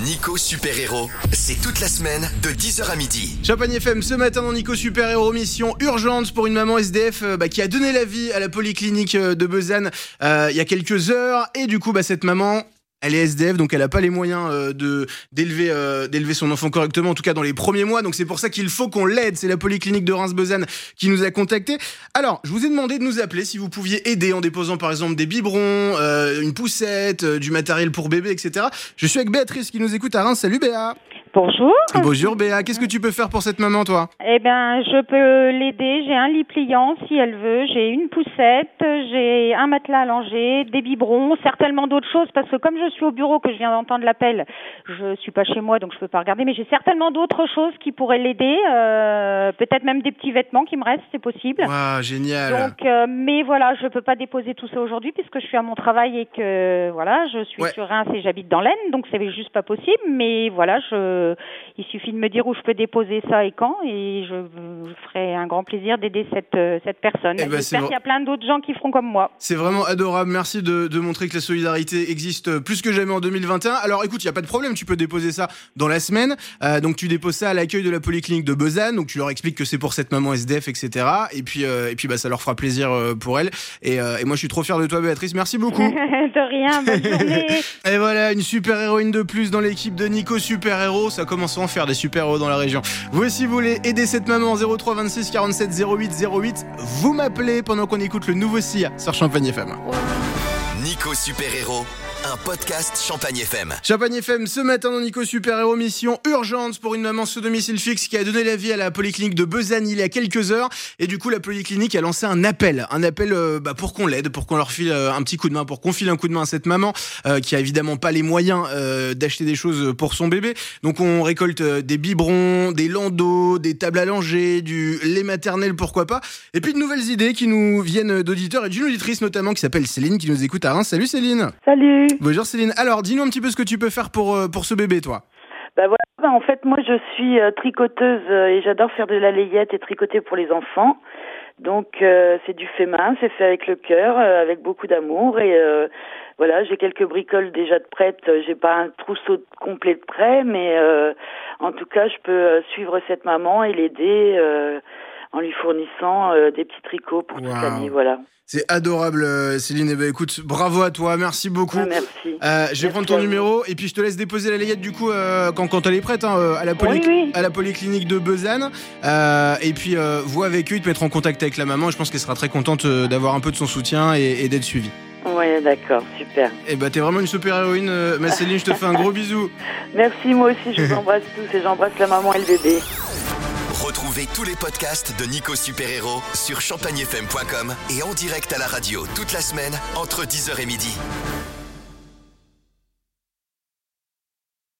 Nico Super Héros, c'est toute la semaine de 10h à midi. Champagne FM ce matin dans Nico Super Héros mission urgente pour une maman SDF euh, bah, qui a donné la vie à la polyclinique euh, de Besanne euh, il y a quelques heures et du coup bah, cette maman elle est SDF, donc elle n'a pas les moyens euh, de d'élever euh, d'élever son enfant correctement, en tout cas dans les premiers mois. Donc c'est pour ça qu'il faut qu'on l'aide. C'est la polyclinique de Reims-Besanne qui nous a contacté. Alors, je vous ai demandé de nous appeler si vous pouviez aider en déposant par exemple des biberons, euh, une poussette, euh, du matériel pour bébé, etc. Je suis avec Béatrice qui nous écoute à Reims. Salut Béa. Bonjour. Bonjour Béa. Qu'est-ce que tu peux faire pour cette maman, toi? Eh bien, je peux l'aider. J'ai un lit pliant si elle veut. J'ai une poussette. J'ai un matelas allongé, des biberons, certainement d'autres choses parce que comme je suis au bureau, que je viens d'entendre l'appel, je suis pas chez moi donc je peux pas regarder. Mais j'ai certainement d'autres choses qui pourraient l'aider. Euh, Peut-être même des petits vêtements qui me restent, c'est possible. Waouh, génial. Donc, euh, mais voilà, je peux pas déposer tout ça aujourd'hui puisque je suis à mon travail et que voilà, je suis Ouais. sur Reims et j'habite dans l'Aisne, donc c'est juste pas possible. Mais voilà, je, il suffit de me dire où je peux déposer ça et quand, et je, je ferai un grand plaisir d'aider cette euh, cette personne. Eh ben, J'espère qu'il y a plein d'autres gens qui feront comme moi. C'est vraiment adorable. Merci de, de montrer que la solidarité existe plus que jamais en 2021. Alors écoute, il y a pas de problème, tu peux déposer ça dans la semaine. Euh, donc tu déposes ça à l'accueil de la polyclinique de Besançon. Donc tu leur expliques que c'est pour cette maman SDF, etc. Et puis euh, et puis bah ça leur fera plaisir pour elle. Et, euh, et moi je suis trop fier de toi, Béatrice. Merci beaucoup. de rien, bonne journée. et voilà, une super héroïne de plus dans l'équipe de Nico Super Héros. Ça commence à en faire des super héros dans la région. Vous aussi vous voulez aider cette maman 03 26 47 08 08. Vous m'appelez pendant qu'on écoute le nouveau SIA sur Champagne FM. Nico Super Héros, un podcast Champagne FM. Champagne FM, ce matin dans Nico Super Héros, mission urgente pour une maman sous domicile fixe qui a donné la vie à la polyclinique de Besançon il y a quelques heures. Et du coup, la polyclinique a lancé un appel. Un appel euh, bah, pour qu'on l'aide, pour qu'on leur file euh, un petit coup de main, pour qu'on file un coup de main à cette maman euh, qui a évidemment pas les moyens euh, d'acheter des choses pour son bébé. Donc on récolte euh, des biberons, des landaux, des tables à langer, du lait maternel, pourquoi pas. Et puis de nouvelles idées qui nous viennent d'auditeurs et d'une auditrice notamment qui s'appelle Céline qui nous écoute à Reims. Salut Céline Salut. Bonjour Céline. Alors, dis-nous un petit peu ce que tu peux faire pour, euh, pour ce bébé, toi. Bah voilà, bah en fait moi je suis euh, tricoteuse euh, et j'adore faire de la layette et tricoter pour les enfants. Donc euh, c'est du fait main, c'est fait avec le cœur, euh, avec beaucoup d'amour et euh, voilà, j'ai quelques bricoles déjà de prêtes, j'ai pas un trousseau complet de prêt mais en tout cas, je peux suivre cette maman et l'aider en lui fournissant euh, des petits tricots pour toute Waouh. l'année, voilà. C'est adorable, euh, Céline. Eh ben, écoute, bravo à toi. Merci beaucoup. Ah, merci. Euh, je vais Merci prendre ton numéro et puis je te laisse déposer la layette du coup euh, quand, quand elle est prête hein, à, la poly- Oui, oui. à la polyclinique de Besançon. Euh, et puis vois avec eux, ils te mettre en contact avec la maman. Et je pense qu'elle sera très contente d'avoir un peu de son soutien et, et d'être suivie. Ouais, d'accord, super. Et bah t'es vraiment une super héroïne, ma Céline. Je te fais un gros bisou. Merci, moi aussi, je vous embrasse tous et j'embrasse la maman et le bébé. Retrouvez tous les podcasts de Nico Super Héros sur champagnefm.com et en direct à la radio toute la semaine entre 10h et midi.